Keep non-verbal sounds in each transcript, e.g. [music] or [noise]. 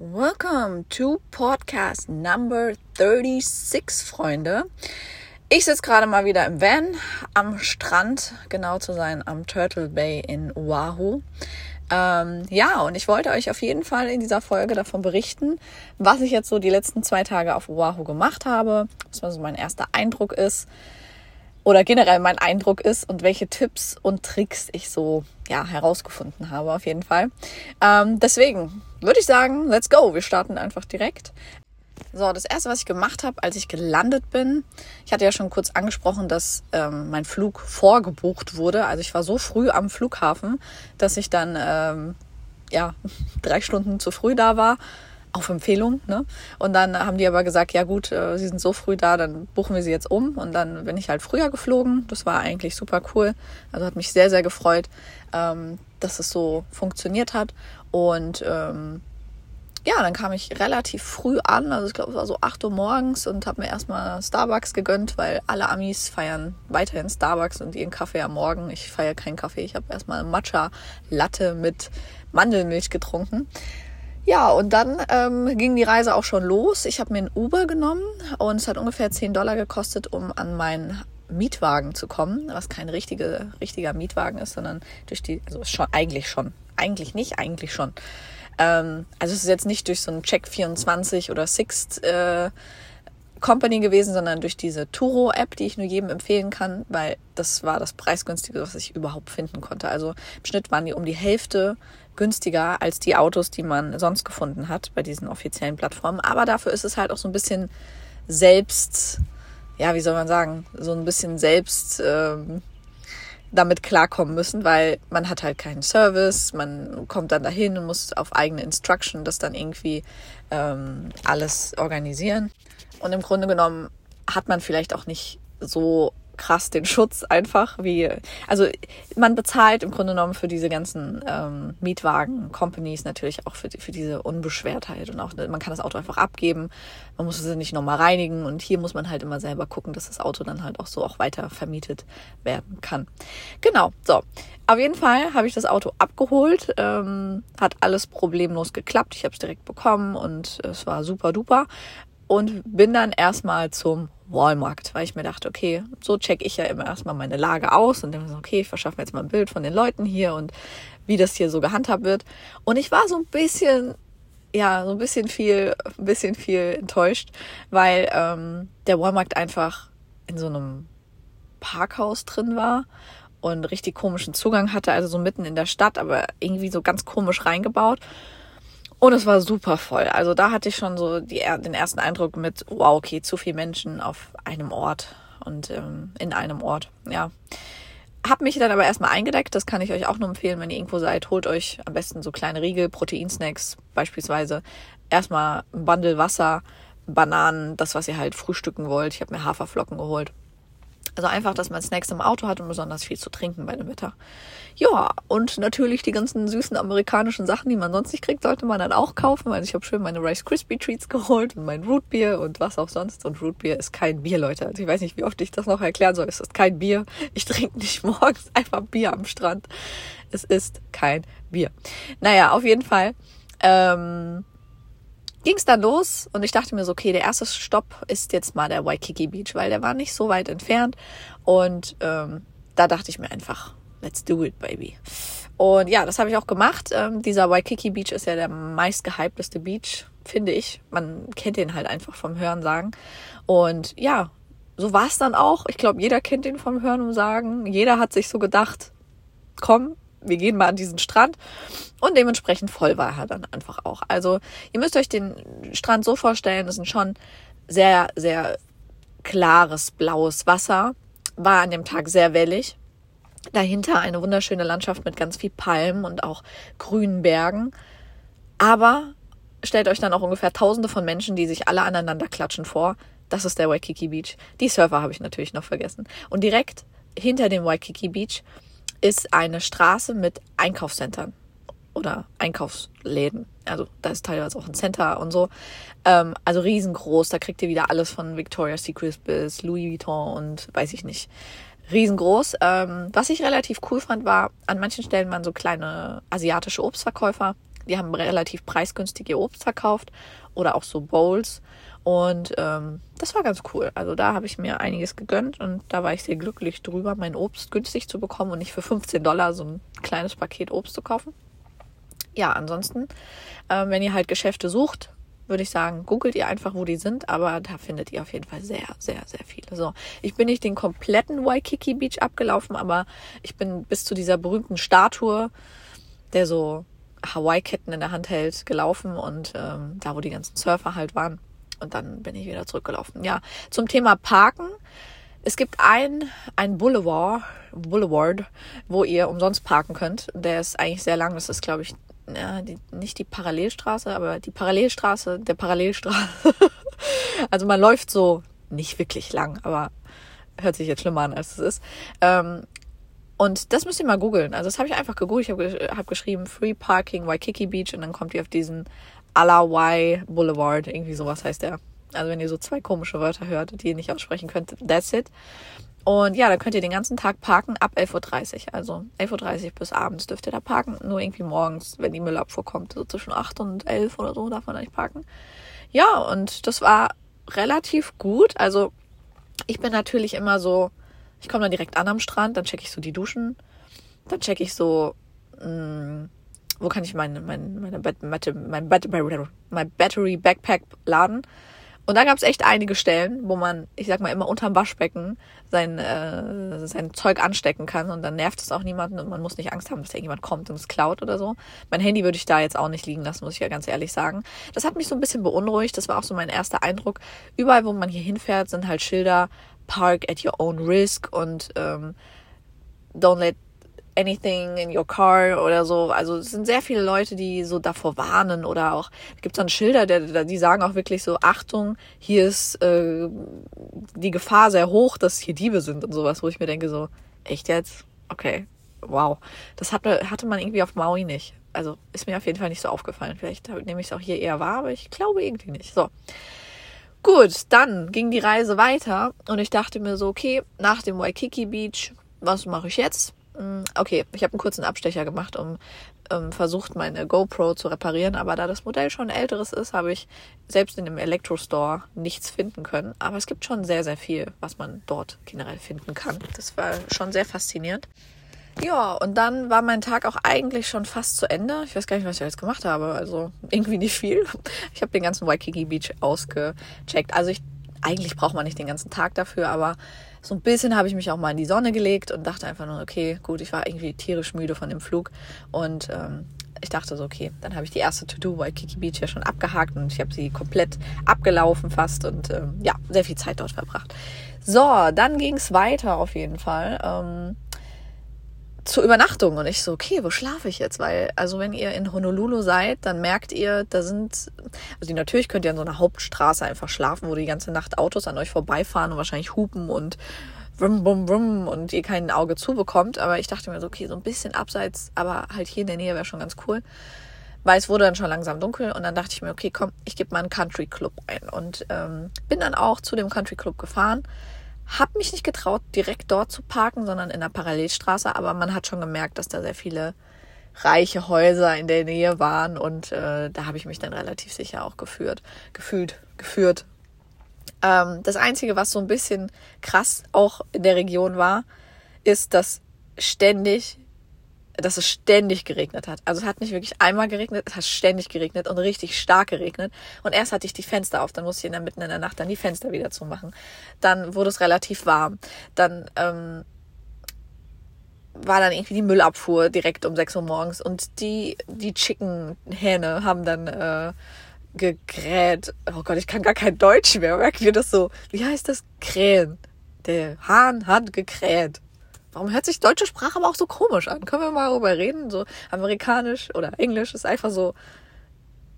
Welcome to Podcast Number 36, Freunde. Ich sitze gerade mal wieder im Van am Strand, genau zu sein, am Turtle Bay in Oahu. Ähm, ja, und ich wollte euch auf jeden Fall in dieser Folge davon berichten, was ich jetzt so die letzten zwei Tage auf Oahu gemacht habe, was so mein erster Eindruck ist oder generell mein Eindruck ist und welche Tipps und Tricks ich so ja herausgefunden habe auf jeden Fall. Ähm, deswegen würde ich sagen, let's go. Wir starten einfach direkt. So, das erste, was ich gemacht habe, als ich gelandet bin, ich hatte ja schon kurz angesprochen, dass ähm, mein Flug vorgebucht wurde. Also ich war so früh am Flughafen, dass ich dann ähm, ja [laughs] drei Stunden zu früh da war. Auf Empfehlung, ne? Und dann haben die aber gesagt, ja gut, äh, sie sind so früh da, dann buchen wir sie jetzt um. Und dann bin ich halt früher geflogen. Das war eigentlich super cool. Also hat mich sehr, sehr gefreut, ähm, dass es so funktioniert hat. Und ähm, ja, dann kam ich relativ früh an, also ich glaube, es war so 8 Uhr morgens und habe mir erstmal Starbucks gegönnt, weil alle Amis feiern weiterhin Starbucks und ihren Kaffee am Morgen. Ich feiere keinen Kaffee, ich habe erstmal Matcha Latte mit Mandelmilch getrunken. Ja, und dann ähm, ging die Reise auch schon los. Ich habe mir ein Uber genommen und es hat ungefähr 10 Dollar gekostet, um an meinen Mietwagen zu kommen, was kein richtige, richtiger Mietwagen ist, sondern durch die, also schon eigentlich schon, eigentlich nicht, eigentlich schon. Ähm, also es ist jetzt nicht durch so ein Check24 oder Sixt äh, Company gewesen, sondern durch diese Turo-App, die ich nur jedem empfehlen kann, weil das war das preisgünstige, was ich überhaupt finden konnte. Also im Schnitt waren die um die Hälfte günstiger als die Autos, die man sonst gefunden hat bei diesen offiziellen Plattformen. Aber dafür ist es halt auch so ein bisschen selbst, ja, wie soll man sagen, so ein bisschen selbst ähm, damit klarkommen müssen, weil man hat halt keinen Service, man kommt dann dahin und muss auf eigene Instruction das dann irgendwie ähm, alles organisieren. Und im Grunde genommen hat man vielleicht auch nicht so krass den Schutz einfach, wie, also man bezahlt im Grunde genommen für diese ganzen ähm, Mietwagen-Companies natürlich auch für, für diese Unbeschwertheit und auch, man kann das Auto einfach abgeben, man muss es nicht nochmal reinigen und hier muss man halt immer selber gucken, dass das Auto dann halt auch so auch weiter vermietet werden kann. Genau, so. Auf jeden Fall habe ich das Auto abgeholt, ähm, hat alles problemlos geklappt, ich habe es direkt bekommen und es war super duper und bin dann erstmal zum Walmart, weil ich mir dachte, okay, so check ich ja immer erstmal meine Lage aus und dann so, okay, ich verschaffe mir jetzt mal ein Bild von den Leuten hier und wie das hier so gehandhabt wird. Und ich war so ein bisschen, ja, so ein bisschen viel, ein bisschen viel enttäuscht, weil ähm, der Walmart einfach in so einem Parkhaus drin war und richtig komischen Zugang hatte, also so mitten in der Stadt, aber irgendwie so ganz komisch reingebaut. Und es war super voll. Also da hatte ich schon so die, den ersten Eindruck mit, wow, okay, zu viel Menschen auf einem Ort und ähm, in einem Ort. Ja. Hab mich dann aber erstmal eingedeckt. Das kann ich euch auch nur empfehlen, wenn ihr irgendwo seid. Holt euch am besten so kleine Riegel, Proteinsnacks beispielsweise. Erstmal ein Bundle Wasser, Bananen, das, was ihr halt frühstücken wollt. Ich habe mir Haferflocken geholt. Also einfach, dass man Snacks im Auto hat und besonders viel zu trinken bei dem Wetter. Ja, und natürlich die ganzen süßen amerikanischen Sachen, die man sonst nicht kriegt, sollte man dann auch kaufen. Also ich habe schön meine Rice Krispie Treats geholt und mein Root Beer und was auch sonst. Und Root Beer ist kein Bier, Leute. Also ich weiß nicht, wie oft ich das noch erklären soll. Es ist kein Bier. Ich trinke nicht morgens [laughs] einfach Bier am Strand. Es ist kein Bier. Naja, auf jeden Fall. Ähm, ging es dann los und ich dachte mir so, okay, der erste Stopp ist jetzt mal der Waikiki Beach, weil der war nicht so weit entfernt und ähm, da dachte ich mir einfach, let's do it, baby. Und ja, das habe ich auch gemacht. Ähm, dieser Waikiki Beach ist ja der meistgehypteste Beach, finde ich. Man kennt den halt einfach vom Hören sagen. Und ja, so war es dann auch. Ich glaube, jeder kennt den vom Hören und sagen. Jeder hat sich so gedacht, komm, wir gehen mal an diesen Strand. Und dementsprechend voll war er dann einfach auch. Also ihr müsst euch den Strand so vorstellen, das ist schon sehr, sehr klares blaues Wasser. War an dem Tag sehr wellig. Dahinter eine wunderschöne Landschaft mit ganz viel Palmen und auch grünen Bergen. Aber stellt euch dann auch ungefähr tausende von Menschen, die sich alle aneinander klatschen vor. Das ist der Waikiki Beach. Die Surfer habe ich natürlich noch vergessen. Und direkt hinter dem Waikiki Beach ist eine Straße mit Einkaufscentern oder Einkaufsläden. Also da ist teilweise auch ein Center und so. Ähm, also riesengroß. Da kriegt ihr wieder alles von Victoria's Secret bis Louis Vuitton und weiß ich nicht. Riesengroß. Ähm, was ich relativ cool fand, war, an manchen Stellen waren so kleine asiatische Obstverkäufer. Die haben relativ preisgünstig ihr Obst verkauft oder auch so Bowls. Und ähm, das war ganz cool. Also da habe ich mir einiges gegönnt und da war ich sehr glücklich drüber, mein Obst günstig zu bekommen und nicht für 15 Dollar so ein kleines Paket Obst zu kaufen. Ja, ansonsten, äh, wenn ihr halt Geschäfte sucht, würde ich sagen, googelt ihr einfach, wo die sind, aber da findet ihr auf jeden Fall sehr, sehr, sehr viele. So, ich bin nicht den kompletten Waikiki Beach abgelaufen, aber ich bin bis zu dieser berühmten Statue, der so Hawaii-Ketten in der Hand hält, gelaufen und ähm, da, wo die ganzen Surfer halt waren. Und dann bin ich wieder zurückgelaufen. Ja, zum Thema Parken. Es gibt ein, ein Boulevard, Boulevard, wo ihr umsonst parken könnt. Der ist eigentlich sehr lang. Das ist, glaube ich, ja, die, nicht die Parallelstraße, aber die Parallelstraße der Parallelstraße. [laughs] also man läuft so nicht wirklich lang, aber hört sich jetzt schlimmer an, als es ist. Ähm, und das müsst ihr mal googeln. Also das habe ich einfach gegoogelt. Ich habe hab geschrieben Free Parking Waikiki Beach und dann kommt ihr auf diesen Alawai Boulevard, irgendwie sowas heißt der. Also wenn ihr so zwei komische Wörter hört, die ihr nicht aussprechen könnt, that's it. Und ja, da könnt ihr den ganzen Tag parken ab 11.30 Uhr. Also 11.30 Uhr bis abends dürft ihr da parken. Nur irgendwie morgens, wenn die Müllabfuhr kommt, so zwischen 8 und 11 oder so, darf man da nicht parken. Ja, und das war relativ gut. Also ich bin natürlich immer so, ich komme dann direkt an am Strand, dann checke ich so die Duschen, dann checke ich so, mh, mm, wo kann ich mein, mein, meine Bat mein, Bat mein Battery Backpack laden. Und da gab es echt einige Stellen, wo man, ich sag mal, immer unterm Waschbecken sein, äh, sein Zeug anstecken kann und dann nervt es auch niemanden und man muss nicht Angst haben, dass irgendjemand kommt und es klaut oder so. Mein Handy würde ich da jetzt auch nicht liegen lassen, muss ich ja ganz ehrlich sagen. Das hat mich so ein bisschen beunruhigt, das war auch so mein erster Eindruck. Überall, wo man hier hinfährt, sind halt Schilder, Park at your own risk und ähm, don't let anything in your car oder so. Also es sind sehr viele Leute, die so davor warnen oder auch gibt es dann Schilder, der, die sagen auch wirklich so Achtung, hier ist äh, die Gefahr sehr hoch, dass hier Diebe sind und sowas, wo ich mir denke so echt jetzt, okay, wow, das hatte hatte man irgendwie auf Maui nicht. Also ist mir auf jeden Fall nicht so aufgefallen. Vielleicht nehme ich es auch hier eher wahr, aber ich glaube irgendwie nicht. So. Gut, dann ging die Reise weiter und ich dachte mir so, okay, nach dem Waikiki Beach, was mache ich jetzt? Mm, okay, ich habe einen kurzen Abstecher gemacht, um ähm, versucht, meine GoPro zu reparieren, aber da das Modell schon älteres ist, habe ich selbst in dem Elektro-Store nichts finden können. Aber es gibt schon sehr, sehr viel, was man dort generell finden kann. Das war schon sehr faszinierend. Ja, und dann war mein Tag auch eigentlich schon fast zu Ende. Ich weiß gar nicht, was ich jetzt gemacht habe. Also [laughs] irgendwie nicht viel. Ich habe den ganzen Waikiki Beach ausgecheckt. Also ich, eigentlich braucht man nicht den ganzen Tag dafür, aber so ein bisschen habe ich mich auch mal in die Sonne gelegt und dachte einfach nur, okay, gut, ich war irgendwie tierisch müde von dem Flug und ähm, ich dachte so, okay, dann habe ich die erste To-Do bei Kiki Beach ja schon abgehakt und ich habe sie komplett abgelaufen fast und ähm, ja, sehr viel Zeit dort verbracht. So, dann ging es weiter auf jeden Fall. Ähm, zur Übernachtung und ich so, okay, wo schlafe ich jetzt? Weil, also wenn ihr in Honolulu seid, dann merkt ihr, da sind, also natürlich könnt ihr an so einer Hauptstraße einfach schlafen, wo die ganze Nacht Autos an euch vorbeifahren und wahrscheinlich hupen und wum, wum, wum und ihr kein Auge zubekommt. Aber ich dachte mir so, okay, so ein bisschen abseits, aber halt hier in der Nähe wäre schon ganz cool. Weil es wurde dann schon langsam dunkel und dann dachte ich mir, okay, komm, ich gebe mal einen Country Club ein. Und ähm, bin dann auch zu dem Country Club gefahren hab mich nicht getraut, direkt dort zu parken, sondern in der Parallelstraße. Aber man hat schon gemerkt, dass da sehr viele reiche Häuser in der Nähe waren und äh, da habe ich mich dann relativ sicher auch geführt, gefühlt, geführt. Ähm, das Einzige, was so ein bisschen krass auch in der Region war, ist, dass ständig dass es ständig geregnet hat. Also es hat nicht wirklich einmal geregnet, es hat ständig geregnet und richtig stark geregnet. Und erst hatte ich die Fenster auf, dann musste ich in der mitten in der Nacht dann die Fenster wieder zumachen. Dann wurde es relativ warm. Dann ähm, war dann irgendwie die Müllabfuhr direkt um 6 Uhr morgens und die, die Chicken-Hähne haben dann äh, gegräht. Oh Gott, ich kann gar kein Deutsch mehr. Merken wir das so? Wie heißt das? Krähen. Der Hahn hat gekräht. Warum hört sich deutsche Sprache aber auch so komisch an? Können wir mal darüber reden? So amerikanisch oder englisch ist einfach so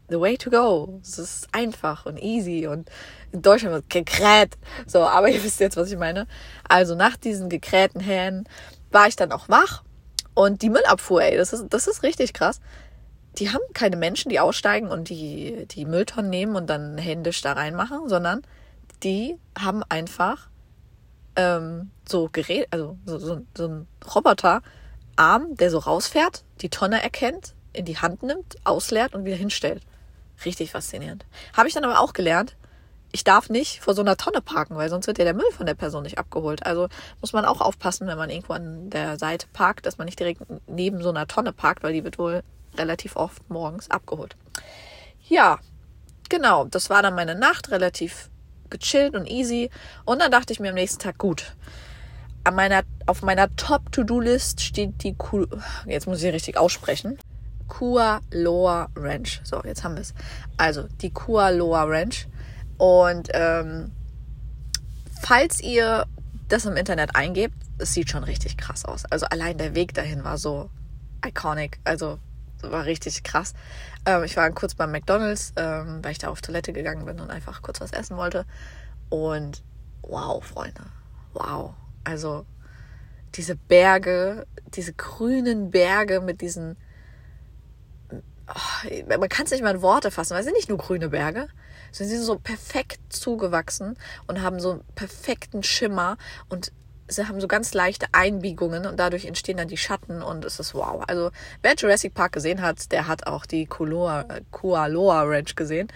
the way to go. Es ist einfach und easy und in Deutschland wird gekräht. So, aber ihr wisst jetzt, was ich meine. Also nach diesen gekrähten Hähnen war ich dann auch wach und die Müllabfuhr, ey, das ist, das ist richtig krass. Die haben keine Menschen, die aussteigen und die, die Mülltonnen nehmen und dann händisch da reinmachen, sondern die haben einfach ähm, so Gerät, also so, so, so ein Roboterarm, der so rausfährt, die Tonne erkennt, in die Hand nimmt, ausleert und wieder hinstellt. Richtig faszinierend. Habe ich dann aber auch gelernt, ich darf nicht vor so einer Tonne parken, weil sonst wird ja der Müll von der Person nicht abgeholt. Also muss man auch aufpassen, wenn man irgendwo an der Seite parkt, dass man nicht direkt neben so einer Tonne parkt, weil die wird wohl relativ oft morgens abgeholt. Ja, genau, das war dann meine Nacht, relativ gechillt und easy. Und dann dachte ich mir am nächsten Tag, gut, an meiner, auf meiner Top-To-Do-List steht die, Ku jetzt muss ich richtig aussprechen, Kualoa Ranch. So, jetzt haben wir es. Also, die Kualoa Ranch und ähm, falls ihr das im Internet eingebt, es sieht schon richtig krass aus. Also allein der Weg dahin war so iconic. Also war richtig krass. Ähm, ich war kurz beim McDonald's, ähm, weil ich da auf Toilette gegangen bin und einfach kurz was essen wollte. Und wow, Freunde, wow. Also diese Berge, diese grünen Berge mit diesen oh, man kann es nicht mal in Worte fassen, weil es sind nicht nur grüne Berge, Sie sind so perfekt zugewachsen und haben so einen perfekten Schimmer und sie haben so ganz leichte Einbiegungen und dadurch entstehen dann die Schatten und es ist wow. Also wer Jurassic Park gesehen hat, der hat auch die Kualoa, Kualoa Ranch gesehen.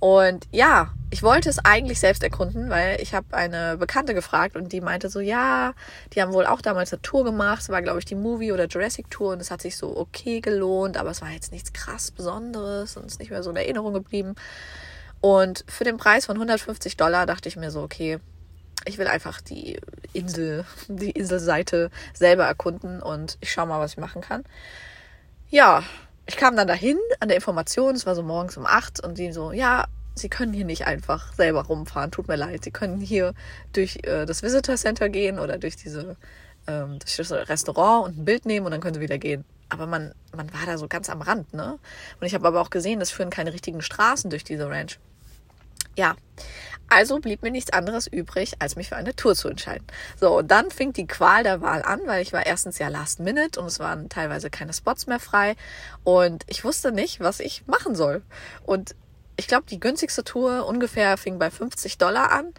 Und ja, ich wollte es eigentlich selbst erkunden, weil ich habe eine Bekannte gefragt und die meinte so, ja, die haben wohl auch damals eine Tour gemacht. Es war, glaube ich, die Movie oder Jurassic Tour und es hat sich so okay gelohnt, aber es war jetzt nichts krass Besonderes und ist nicht mehr so in Erinnerung geblieben. Und für den Preis von 150 Dollar dachte ich mir so, okay, ich will einfach die Insel, die Inselseite selber erkunden und ich schaue mal, was ich machen kann. Ja, ich kam dann dahin an der Information, es war so morgens um acht und die so, ja, Sie können hier nicht einfach selber rumfahren, tut mir leid. Sie können hier durch äh, das Visitor Center gehen oder durch diese ähm, durch das Restaurant und ein Bild nehmen und dann können Sie wieder gehen. Aber man, man war da so ganz am Rand, ne? Und ich habe aber auch gesehen, es führen keine richtigen Straßen durch diese Ranch. Ja, also blieb mir nichts anderes übrig, als mich für eine Tour zu entscheiden. So, und dann fing die Qual der Wahl an, weil ich war erstens ja last minute und es waren teilweise keine Spots mehr frei und ich wusste nicht, was ich machen soll. Und ich glaube, die günstigste Tour ungefähr fing bei 50 Dollar an.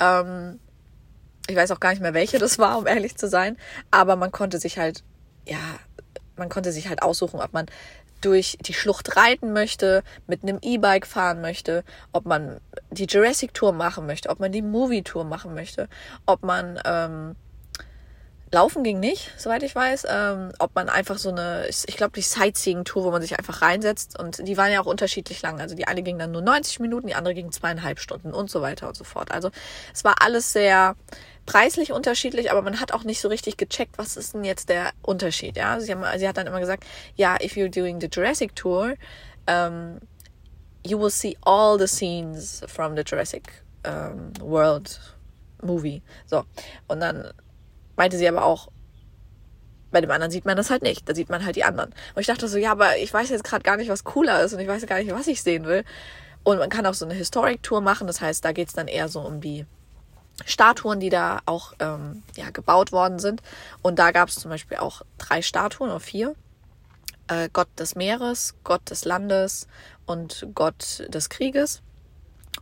Ähm, ich weiß auch gar nicht mehr, welche das war, um ehrlich zu sein, aber man konnte sich halt, ja, man konnte sich halt aussuchen, ob man durch die Schlucht reiten möchte, mit einem E-Bike fahren möchte, ob man die Jurassic Tour machen möchte, ob man die Movie Tour machen möchte, ob man ähm, Laufen ging nicht, soweit ich weiß. Ähm, ob man einfach so eine, ich glaube, die Sightseeing-Tour, wo man sich einfach reinsetzt und die waren ja auch unterschiedlich lang. Also die eine ging dann nur 90 Minuten, die andere ging zweieinhalb Stunden und so weiter und so fort. Also es war alles sehr preislich unterschiedlich, aber man hat auch nicht so richtig gecheckt, was ist denn jetzt der Unterschied. Ja, sie, haben, sie hat dann immer gesagt, ja, if you're doing the Jurassic Tour, um, you will see all the scenes from the Jurassic um, World Movie. So und dann meinte sie aber auch, bei dem anderen sieht man das halt nicht. Da sieht man halt die anderen. Und ich dachte so, ja, aber ich weiß jetzt gerade gar nicht, was cooler ist und ich weiß gar nicht, was ich sehen will. Und man kann auch so eine Historic Tour machen. Das heißt, da geht's dann eher so um die Statuen, die da auch ähm, ja, gebaut worden sind. Und da gab es zum Beispiel auch drei Statuen oder vier. Äh, Gott des Meeres, Gott des Landes und Gott des Krieges.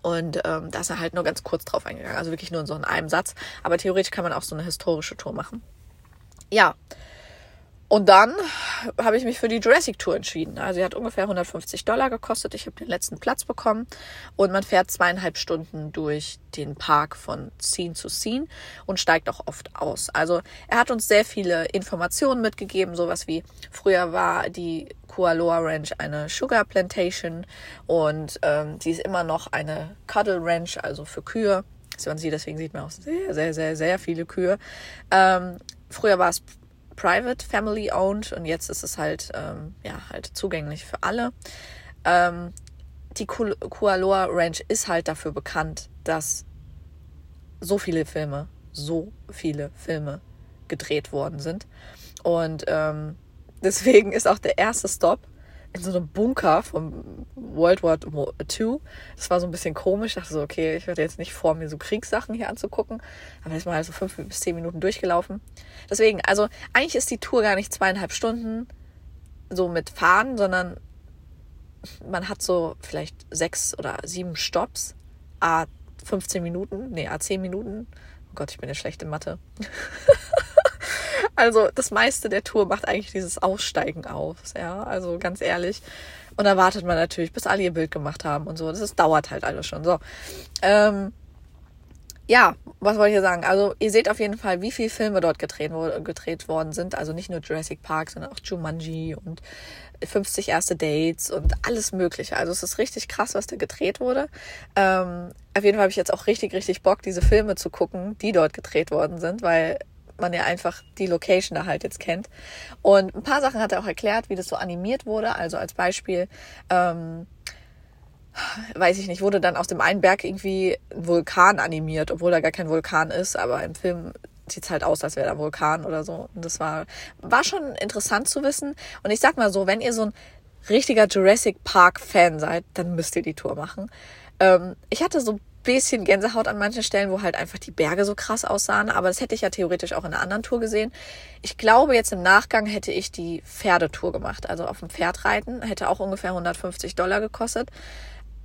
Und ähm, da ist er halt nur ganz kurz drauf eingegangen. Also wirklich nur in so einem Satz. Aber theoretisch kann man auch so eine historische Tour machen. Ja, und dann habe ich mich für die Jurassic Tour entschieden. Also sie hat ungefähr 150 Dollar gekostet. Ich habe den letzten Platz bekommen und man fährt zweieinhalb Stunden durch den Park von Scene zu Scene und steigt auch oft aus. Also er hat uns sehr viele Informationen mitgegeben, sowas wie früher war die Kualoa Ranch eine Sugar Plantation und ähm, sie ist immer noch eine Cuddle Ranch, also für Kühe. Deswegen sieht man auch sehr, sehr, sehr, sehr viele Kühe. Ähm, früher war es private, family owned und jetzt ist es halt, ähm, ja, halt zugänglich für alle. Ähm, die Kualoa Ranch ist halt dafür bekannt, dass so viele Filme, so viele Filme gedreht worden sind. Und ähm, deswegen ist auch der erste Stop in so einem Bunker vom World War II. Das war so ein bisschen komisch. Ich dachte so, okay, ich werde jetzt nicht vor, mir so Kriegssachen hier anzugucken. Aber ist mal halt so fünf bis zehn Minuten durchgelaufen. Deswegen, also eigentlich ist die Tour gar nicht zweieinhalb Stunden so mit Fahren, sondern man hat so vielleicht sechs oder sieben Stops. A 15 Minuten, nee, A 10 Minuten. Oh Gott, ich bin ja schlecht in Mathe. [laughs] Also das meiste der Tour macht eigentlich dieses Aussteigen aus, ja, also ganz ehrlich. Und da wartet man natürlich, bis alle ihr Bild gemacht haben und so. Das ist, dauert halt alles schon so. Ähm, ja, was wollte ich hier sagen? Also ihr seht auf jeden Fall, wie viele Filme dort gedreht, gedreht worden sind. Also nicht nur Jurassic Park, sondern auch Jumanji und 50 erste Dates und alles Mögliche. Also es ist richtig krass, was da gedreht wurde. Ähm, auf jeden Fall habe ich jetzt auch richtig, richtig Bock, diese Filme zu gucken, die dort gedreht worden sind, weil man ja einfach die Location da halt jetzt kennt. Und ein paar Sachen hat er auch erklärt, wie das so animiert wurde. Also als Beispiel, ähm, weiß ich nicht, wurde dann aus dem einen Berg irgendwie ein Vulkan animiert, obwohl da gar kein Vulkan ist, aber im Film sieht halt aus, als wäre da ein Vulkan oder so. Und das war, war schon interessant zu wissen. Und ich sag mal so, wenn ihr so ein richtiger Jurassic Park Fan seid, dann müsst ihr die Tour machen. Ähm, ich hatte so bisschen Gänsehaut an manchen Stellen, wo halt einfach die Berge so krass aussahen, aber das hätte ich ja theoretisch auch in einer anderen Tour gesehen. Ich glaube, jetzt im Nachgang hätte ich die Pferdetour gemacht, also auf dem Pferd reiten, hätte auch ungefähr 150 Dollar gekostet.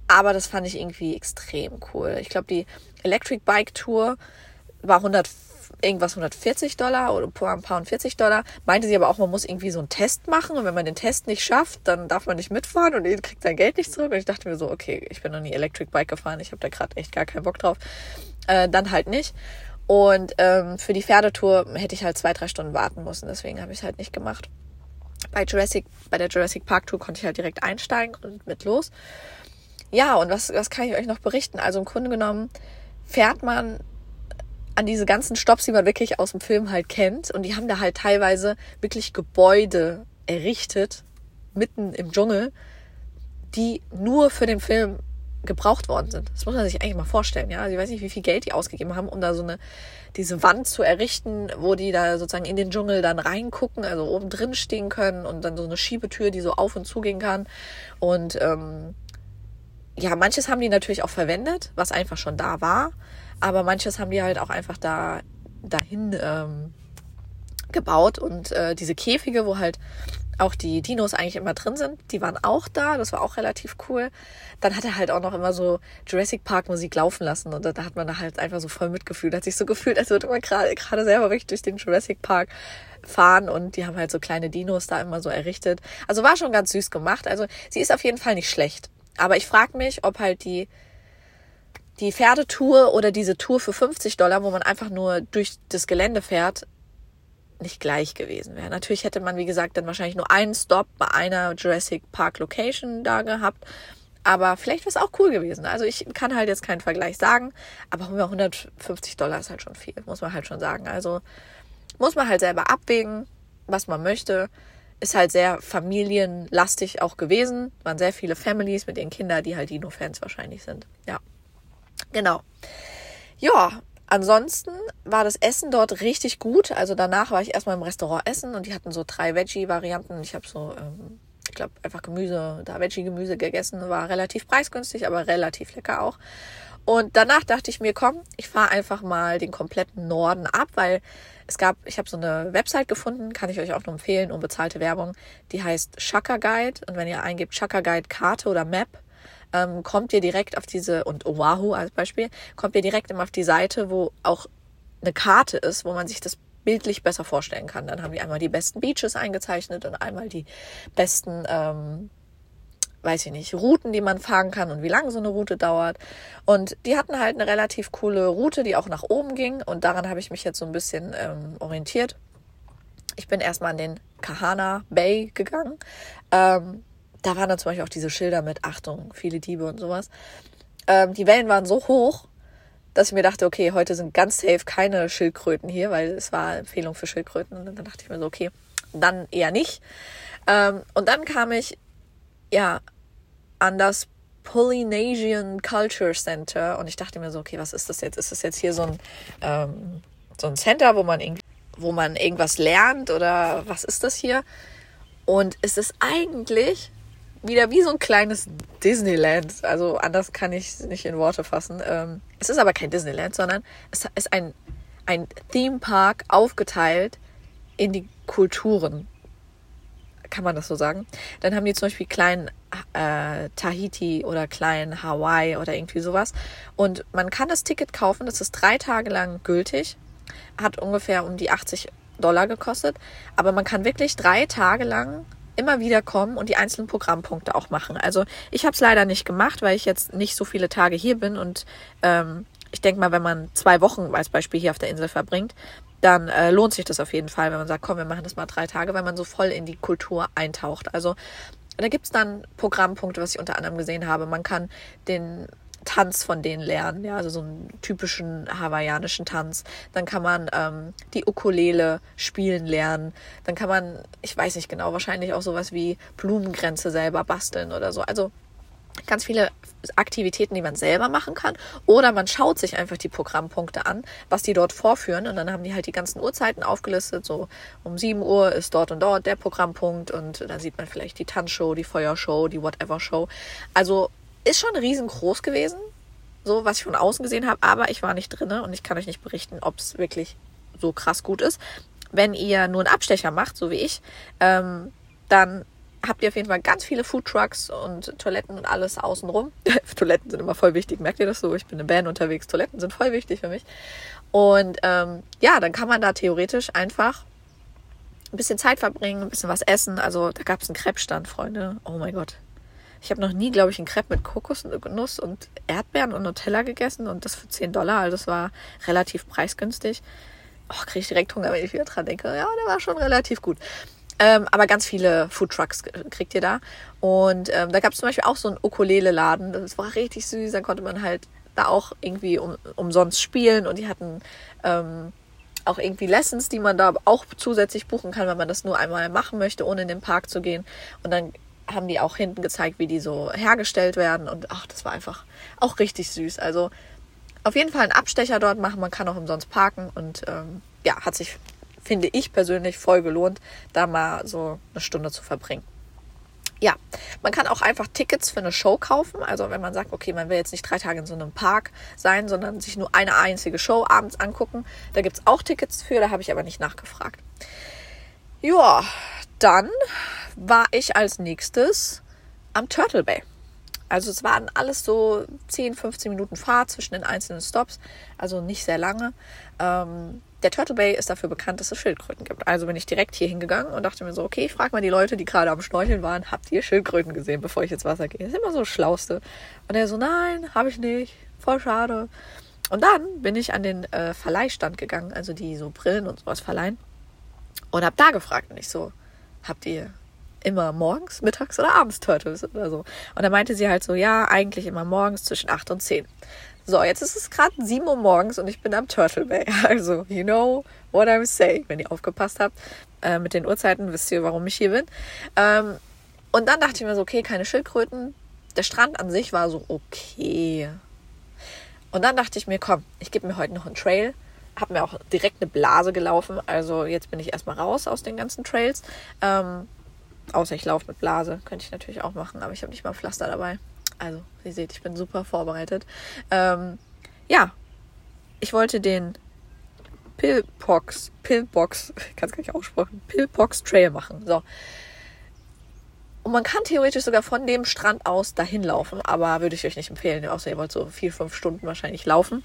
Aber das fand ich irgendwie extrem cool. Ich glaube, die Electric Bike Tour war 100, irgendwas 140 Dollar oder ein paar und 40 Dollar. Meinte sie aber auch, man muss irgendwie so einen Test machen und wenn man den Test nicht schafft, dann darf man nicht mitfahren und kriegt sein Geld nicht zurück. Und ich dachte mir so, okay, ich bin noch nie Electric Bike gefahren, ich habe da gerade echt gar keinen Bock drauf. Äh, dann halt nicht. Und ähm, für die Pferdetour hätte ich halt zwei, drei Stunden warten müssen, deswegen habe ich es halt nicht gemacht. Bei Jurassic, bei der Jurassic Park Tour konnte ich halt direkt einsteigen und mit los ja, und was, was kann ich euch noch berichten? Also im Grunde genommen fährt man an diese ganzen Stops, die man wirklich aus dem Film halt kennt. Und die haben da halt teilweise wirklich Gebäude errichtet, mitten im Dschungel, die nur für den Film gebraucht worden sind. Das muss man sich eigentlich mal vorstellen, ja. Also ich weiß nicht, wie viel Geld die ausgegeben haben, um da so eine, diese Wand zu errichten, wo die da sozusagen in den Dschungel dann reingucken, also oben drin stehen können und dann so eine Schiebetür, die so auf und zugehen kann. Und ähm, ja, manches haben die natürlich auch verwendet, was einfach schon da war, aber manches haben die halt auch einfach da dahin ähm, gebaut und äh, diese Käfige, wo halt auch die Dinos eigentlich immer drin sind, die waren auch da, das war auch relativ cool. Dann hat er halt auch noch immer so Jurassic Park Musik laufen lassen und da, da hat man da halt einfach so voll mitgefühlt, hat sich so gefühlt, als würde man gerade gerade selber wirklich durch den Jurassic Park fahren und die haben halt so kleine Dinos da immer so errichtet. Also war schon ganz süß gemacht. Also sie ist auf jeden Fall nicht schlecht. Aber ich frage mich, ob halt die, die Pferdetour oder diese Tour für 50 Dollar, wo man einfach nur durch das Gelände fährt, nicht gleich gewesen wäre. Natürlich hätte man, wie gesagt, dann wahrscheinlich nur einen Stop bei einer Jurassic Park Location da gehabt. Aber vielleicht wäre es auch cool gewesen. Also ich kann halt jetzt keinen Vergleich sagen, aber 150 Dollar ist halt schon viel, muss man halt schon sagen. Also muss man halt selber abwägen, was man möchte ist halt sehr familienlastig auch gewesen. Waren sehr viele Families mit ihren Kindern, die halt Dino-Fans wahrscheinlich sind. Ja. Genau. Ja, ansonsten war das Essen dort richtig gut. Also danach war ich erstmal im Restaurant essen und die hatten so drei Veggie-Varianten. Ich habe so, ähm, ich glaube, einfach Gemüse, da Veggie-Gemüse gegessen. War relativ preisgünstig, aber relativ lecker auch. Und danach dachte ich mir, komm, ich fahre einfach mal den kompletten Norden ab, weil es gab, ich habe so eine Website gefunden, kann ich euch auch nur empfehlen, unbezahlte Werbung, die heißt Shaka Guide. Und wenn ihr eingebt Shaka Guide Karte oder Map, ähm, kommt ihr direkt auf diese, und Oahu als Beispiel, kommt ihr direkt immer auf die Seite, wo auch eine Karte ist, wo man sich das bildlich besser vorstellen kann. Dann haben die einmal die besten Beaches eingezeichnet und einmal die besten ähm, weiß ich nicht, Routen, die man fahren kann und wie lange so eine Route dauert. Und die hatten halt eine relativ coole Route, die auch nach oben ging. Und daran habe ich mich jetzt so ein bisschen ähm, orientiert. Ich bin erstmal an den Kahana Bay gegangen. Ähm, da waren dann zum Beispiel auch diese Schilder mit Achtung, viele Diebe und sowas. Ähm, die Wellen waren so hoch, dass ich mir dachte, okay, heute sind ganz safe keine Schildkröten hier, weil es war Empfehlung für Schildkröten. Und dann dachte ich mir so, okay, dann eher nicht. Ähm, und dann kam ich ja an das Polynesian Culture Center und ich dachte mir so, okay, was ist das jetzt? Ist das jetzt hier so ein, ähm, so ein Center, wo man, wo man irgendwas lernt oder was ist das hier? Und es ist eigentlich wieder wie so ein kleines Disneyland. Also anders kann ich es nicht in Worte fassen. Ähm, es ist aber kein Disneyland, sondern es ist ein, ein Theme Park aufgeteilt in die Kulturen kann man das so sagen? Dann haben die zum Beispiel kleinen äh, Tahiti oder kleinen Hawaii oder irgendwie sowas. Und man kann das Ticket kaufen, das ist drei Tage lang gültig, hat ungefähr um die 80 Dollar gekostet. Aber man kann wirklich drei Tage lang immer wieder kommen und die einzelnen Programmpunkte auch machen. Also ich habe es leider nicht gemacht, weil ich jetzt nicht so viele Tage hier bin und ähm, ich denke mal, wenn man zwei Wochen als Beispiel hier auf der Insel verbringt, dann äh, lohnt sich das auf jeden Fall, wenn man sagt, komm, wir machen das mal drei Tage, weil man so voll in die Kultur eintaucht. Also da gibt's dann Programmpunkte, was ich unter anderem gesehen habe. Man kann den Tanz von denen lernen, ja, also so einen typischen hawaiianischen Tanz. Dann kann man ähm, die Ukulele spielen lernen. Dann kann man, ich weiß nicht genau, wahrscheinlich auch sowas wie Blumengrenze selber basteln oder so. Also ganz viele Aktivitäten, die man selber machen kann. Oder man schaut sich einfach die Programmpunkte an, was die dort vorführen. Und dann haben die halt die ganzen Uhrzeiten aufgelistet. So um 7 Uhr ist dort und dort der Programmpunkt. Und dann sieht man vielleicht die Tanzshow, die Feuershow, die Whatever-Show. Also ist schon riesengroß gewesen. So, was ich von außen gesehen habe. Aber ich war nicht drinne und ich kann euch nicht berichten, ob es wirklich so krass gut ist. Wenn ihr nur einen Abstecher macht, so wie ich, ähm, dann habt ihr auf jeden Fall ganz viele Foodtrucks und Toiletten und alles außenrum. [laughs] Toiletten sind immer voll wichtig, merkt ihr das so? Ich bin in Band unterwegs, Toiletten sind voll wichtig für mich. Und ähm, ja, dann kann man da theoretisch einfach ein bisschen Zeit verbringen, ein bisschen was essen. Also da gab es einen Crepe-Stand, Freunde. Oh mein Gott. Ich habe noch nie, glaube ich, einen Crepe mit Kokosnuss und Erdbeeren und Nutella gegessen und das für 10 Dollar. Also das war relativ preisgünstig. Oh, kriege ich direkt Hunger, wenn ich wieder dran denke. Ja, der war schon relativ gut. Ähm, aber ganz viele Foodtrucks kriegt ihr da. Und ähm, da gab es zum Beispiel auch so einen Ukulele-Laden. Das war richtig süß. Da konnte man halt da auch irgendwie um, umsonst spielen. Und die hatten ähm, auch irgendwie Lessons, die man da auch zusätzlich buchen kann, wenn man das nur einmal machen möchte, ohne in den Park zu gehen. Und dann haben die auch hinten gezeigt, wie die so hergestellt werden. Und ach, das war einfach auch richtig süß. Also auf jeden Fall einen Abstecher dort machen. Man kann auch umsonst parken. Und ähm, ja, hat sich finde ich persönlich voll gelohnt, da mal so eine Stunde zu verbringen. Ja, man kann auch einfach Tickets für eine Show kaufen. Also wenn man sagt, okay, man will jetzt nicht drei Tage in so einem Park sein, sondern sich nur eine einzige Show abends angucken. Da gibt es auch Tickets für, da habe ich aber nicht nachgefragt. Ja, dann war ich als nächstes am Turtle Bay. Also es waren alles so 10, 15 Minuten Fahrt zwischen den einzelnen Stops, also nicht sehr lange. Ähm, der Turtle Bay ist dafür bekannt, dass es Schildkröten gibt. Also bin ich direkt hier hingegangen und dachte mir so, okay, ich frage mal die Leute, die gerade am Schnorcheln waren, habt ihr Schildkröten gesehen, bevor ich ins Wasser gehe? Das ist immer so das Schlauste. Und er so, nein, habe ich nicht. Voll schade. Und dann bin ich an den äh, Verleihstand gegangen, also die so Brillen und sowas verleihen. Und habe da gefragt und ich so, habt ihr immer morgens, mittags oder abends Turtles oder so? Und da meinte sie halt so, ja, eigentlich immer morgens zwischen 8 und 10. So, jetzt ist es gerade 7 Uhr morgens und ich bin am Turtle Bay. [laughs] Also, you know what I'm saying, wenn ihr aufgepasst habt. Äh, mit den Uhrzeiten wisst ihr, warum ich hier bin. Ähm, und dann dachte ich mir so, okay, keine Schildkröten. Der Strand an sich war so okay. Und dann dachte ich mir, komm, ich gebe mir heute noch einen Trail. Hab mir auch direkt eine Blase gelaufen. Also jetzt bin ich erstmal raus aus den ganzen Trails. Ähm, außer ich laufe mit Blase. Könnte ich natürlich auch machen, aber ich habe nicht mal Pflaster dabei. Also, ihr seht, ich bin super vorbereitet. Ähm, ja, ich wollte den Pillbox, Pillbox, [laughs] kann es gar nicht aussprechen, Pillbox Trail machen. So. Und man kann theoretisch sogar von dem Strand aus dahin laufen, aber würde ich euch nicht empfehlen, außer ihr wollt so vier, fünf Stunden wahrscheinlich laufen.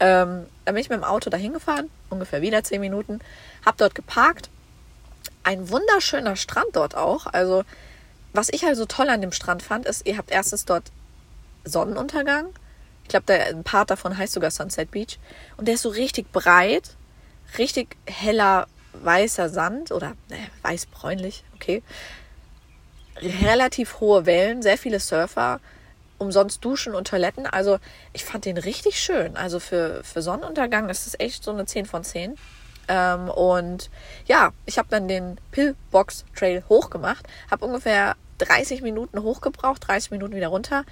Ähm, dann bin ich mit dem Auto dahin gefahren, ungefähr wieder zehn Minuten, hab dort geparkt. Ein wunderschöner Strand dort auch. Also was ich halt so toll an dem Strand fand, ist, ihr habt erstens dort Sonnenuntergang. Ich glaube, ein Part davon heißt sogar Sunset Beach. Und der ist so richtig breit, richtig heller weißer Sand oder äh, weiß-bräunlich, okay. Relativ hohe Wellen, sehr viele Surfer, umsonst Duschen und Toiletten. Also ich fand den richtig schön. Also für, für Sonnenuntergang ist es echt so eine 10 von 10. Ähm, und ja, ich habe dann den Pillbox Trail hochgemacht, habe ungefähr 30 Minuten hochgebraucht, 30 Minuten wieder runter.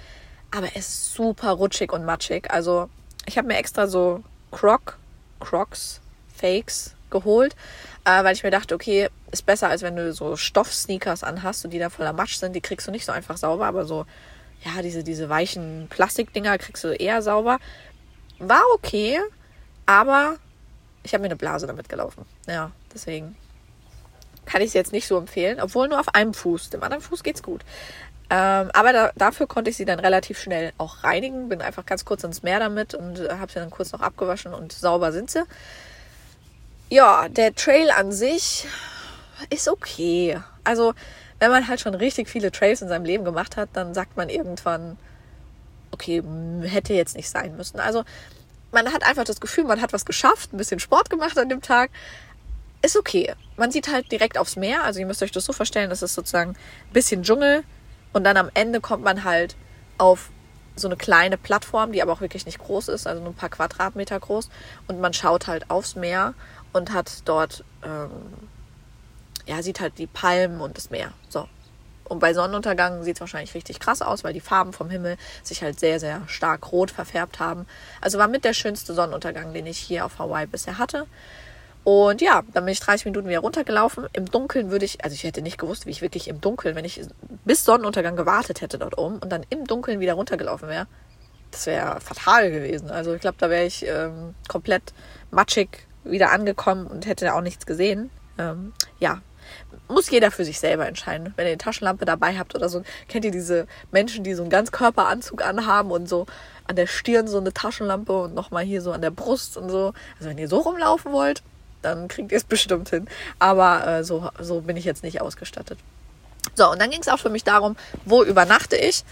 Aber es ist super rutschig und matschig. Also ich habe mir extra so Croc, Crocs, Fakes geholt, äh, weil ich mir dachte, okay, ist besser, als wenn du so Stoff-Sneakers anhast und die da voller Matsch sind. Die kriegst du nicht so einfach sauber, aber so, ja, diese, diese weichen Plastikdinger kriegst du eher sauber. War okay, aber ich habe mir eine Blase damit gelaufen. Ja, deswegen kann ich es jetzt nicht so empfehlen, obwohl nur auf einem Fuß. Dem anderen Fuß geht's gut. Ähm, aber da, dafür konnte ich sie dann relativ schnell auch reinigen. Bin einfach ganz kurz ins Meer damit und habe sie dann kurz noch abgewaschen und sauber sind sie. ja, der Trail an sich ist okay. Also, wenn man halt schon richtig viele Trails in seinem Leben gemacht hat, dann sagt man irgendwann, okay, hätte jetzt nicht sein müssen. Also, man hat einfach das Gefühl, man hat was geschafft, ein bisschen Sport gemacht an dem Tag. Ist okay. Man sieht halt direkt aufs Meer. Also, ihr müsst euch das so vorstellen, das ist sozusagen ein bisschen Dschungel. Und dann am Ende kommt man halt auf so eine kleine Plattform, die aber auch wirklich nicht groß ist, also nur ein paar Quadratmeter groß. Und man schaut halt aufs Meer und hat dort, ähm, ja, sieht halt die Palmen und das Meer. So. Und bei Sonnenuntergang sieht es wahrscheinlich richtig krass aus, weil die Farben vom Himmel sich halt sehr, sehr stark rot verfärbt haben. Also war mit der schönste Sonnenuntergang, den ich hier auf Hawaii bisher hatte. Und ja, dann bin ich 30 Minuten wieder runtergelaufen. Im Dunkeln würde ich, also ich hätte nicht gewusst, wie ich wirklich im Dunkeln, wenn ich bis Sonnenuntergang gewartet hätte dort oben und dann im Dunkeln wieder runtergelaufen wäre, das wäre fatal gewesen. Also ich glaube, da wäre ich ähm, komplett matschig wieder angekommen und hätte auch nichts gesehen. Ähm, ja, muss jeder für sich selber entscheiden. Wenn ihr eine Taschenlampe dabei habt oder so, kennt ihr diese Menschen, die so einen Ganzkörperanzug anhaben und so an der Stirn so eine Taschenlampe und nochmal hier so an der Brust und so. Also wenn ihr so rumlaufen wollt, dann kriegt ihr es bestimmt hin. Aber äh, so, so bin ich jetzt nicht ausgestattet. So, und dann ging es auch für mich darum, wo übernachte ich.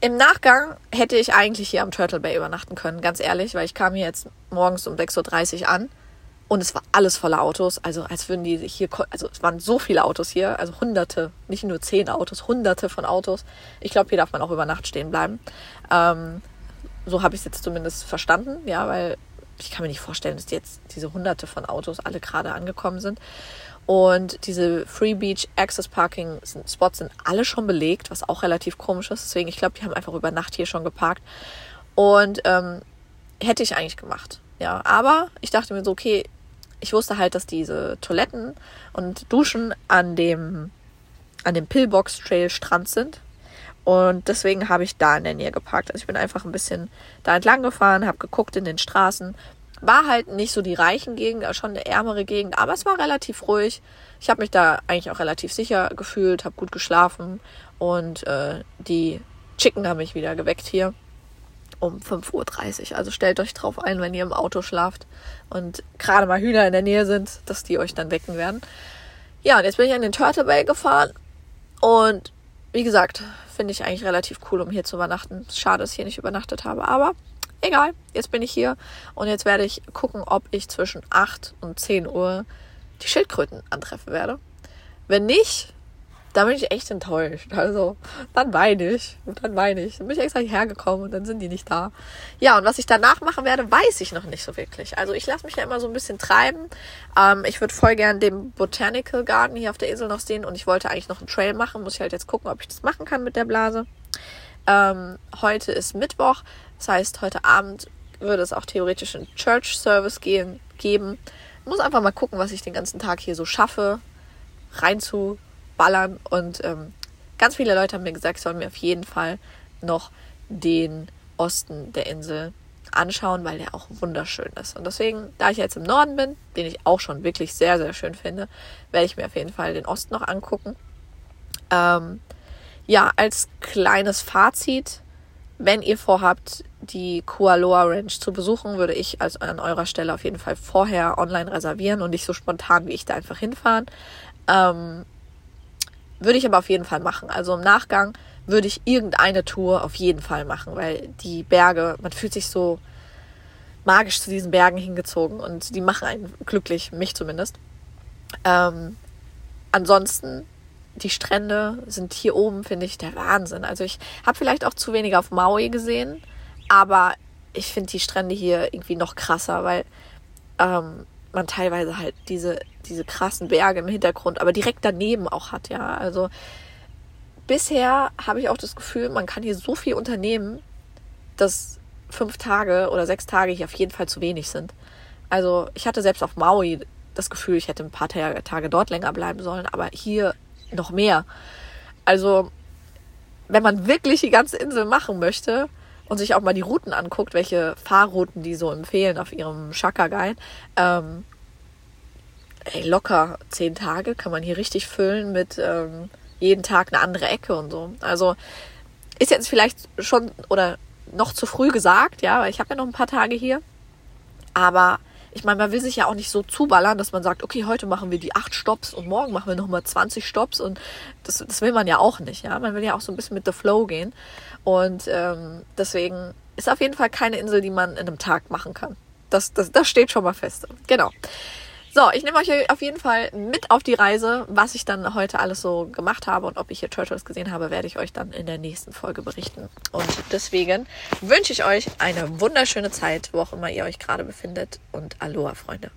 Im Nachgang hätte ich eigentlich hier am Turtle Bay übernachten können, ganz ehrlich, weil ich kam hier jetzt morgens um 6.30 Uhr an und es war alles voller Autos. Also als würden die hier, also es waren so viele Autos hier, also hunderte, nicht nur zehn Autos, hunderte von Autos. Ich glaube, hier darf man auch über Nacht stehen bleiben. Ähm, so habe ich es jetzt zumindest verstanden, ja, weil ich kann mir nicht vorstellen, dass jetzt diese hunderte von Autos alle gerade angekommen sind. Und diese Free Beach Access Parking Spots sind alle schon belegt, was auch relativ komisch ist. Deswegen, ich glaube, die haben einfach über Nacht hier schon geparkt. Und ähm, hätte ich eigentlich gemacht. Ja, aber ich dachte mir so, okay, ich wusste halt, dass diese Toiletten und Duschen an dem, an dem Pillbox Trail Strand sind. Und deswegen habe ich da in der Nähe geparkt. Also ich bin einfach ein bisschen da entlang gefahren, habe geguckt in den Straßen. War halt nicht so die reichen Gegend, schon eine ärmere Gegend, aber es war relativ ruhig. Ich habe mich da eigentlich auch relativ sicher gefühlt, habe gut geschlafen und äh, die Chicken haben mich wieder geweckt hier um 5.30 Uhr. Also stellt euch drauf ein, wenn ihr im Auto schlaft und gerade mal Hühner in der Nähe sind, dass die euch dann wecken werden. Ja, und jetzt bin ich an den Turtle Bay gefahren und wie gesagt, finde ich eigentlich relativ cool, um hier zu übernachten. Schade, dass ich hier nicht übernachtet habe, aber egal. Jetzt bin ich hier und jetzt werde ich gucken, ob ich zwischen 8 und 10 Uhr die Schildkröten antreffen werde. Wenn nicht, da bin ich echt enttäuscht. Also, dann weine ich. Und dann weine ich. Dann bin ich extra hierher gekommen und dann sind die nicht da. Ja, und was ich danach machen werde, weiß ich noch nicht so wirklich. Also, ich lasse mich ja immer so ein bisschen treiben. Ähm, ich würde voll gern den Botanical Garden hier auf der Insel noch sehen und ich wollte eigentlich noch einen Trail machen. Muss ich halt jetzt gucken, ob ich das machen kann mit der Blase. Ähm, heute ist Mittwoch. Das heißt, heute Abend würde es auch theoretisch einen Church Service gehen, geben. Muss einfach mal gucken, was ich den ganzen Tag hier so schaffe, reinzu ballern. Und ähm, ganz viele Leute haben mir gesagt, ich soll mir auf jeden Fall noch den Osten der Insel anschauen, weil der auch wunderschön ist. Und deswegen, da ich jetzt im Norden bin, den ich auch schon wirklich sehr, sehr schön finde, werde ich mir auf jeden Fall den Osten noch angucken. Ähm, ja, als kleines Fazit, wenn ihr vorhabt, die Kualoa Ranch zu besuchen, würde ich also an eurer Stelle auf jeden Fall vorher online reservieren und nicht so spontan wie ich da einfach hinfahren. Ähm, würde ich aber auf jeden Fall machen. Also im Nachgang würde ich irgendeine Tour auf jeden Fall machen, weil die Berge, man fühlt sich so magisch zu diesen Bergen hingezogen und die machen einen glücklich, mich zumindest. Ähm, ansonsten, die Strände sind hier oben, finde ich, der Wahnsinn. Also ich habe vielleicht auch zu wenig auf Maui gesehen, aber ich finde die Strände hier irgendwie noch krasser, weil ähm, man teilweise halt diese, diese krassen Berge im Hintergrund, aber direkt daneben auch hat, ja. Also bisher habe ich auch das Gefühl, man kann hier so viel unternehmen, dass fünf Tage oder sechs Tage hier auf jeden Fall zu wenig sind. Also ich hatte selbst auf Maui das Gefühl, ich hätte ein paar Tage dort länger bleiben sollen, aber hier noch mehr. Also wenn man wirklich die ganze Insel machen möchte, und sich auch mal die Routen anguckt, welche Fahrrouten die so empfehlen auf ihrem Shaka Guide, ähm, ey, locker zehn Tage kann man hier richtig füllen mit ähm, jeden Tag eine andere Ecke und so. Also ist jetzt vielleicht schon oder noch zu früh gesagt, ja, weil ich habe ja noch ein paar Tage hier. Aber ich meine, man will sich ja auch nicht so zuballern, dass man sagt, okay, heute machen wir die acht Stops und morgen machen wir nochmal 20 Stops und das, das will man ja auch nicht, ja. Man will ja auch so ein bisschen mit the flow gehen und ähm, deswegen ist auf jeden Fall keine Insel, die man in einem Tag machen kann. Das, das, das steht schon mal fest. Genau. So, ich nehme euch auf jeden Fall mit auf die Reise. Was ich dann heute alles so gemacht habe und ob ich hier Turtles gesehen habe, werde ich euch dann in der nächsten Folge berichten. Und deswegen wünsche ich euch eine wunderschöne Zeit, wo auch immer ihr euch gerade befindet. Und Aloha, Freunde.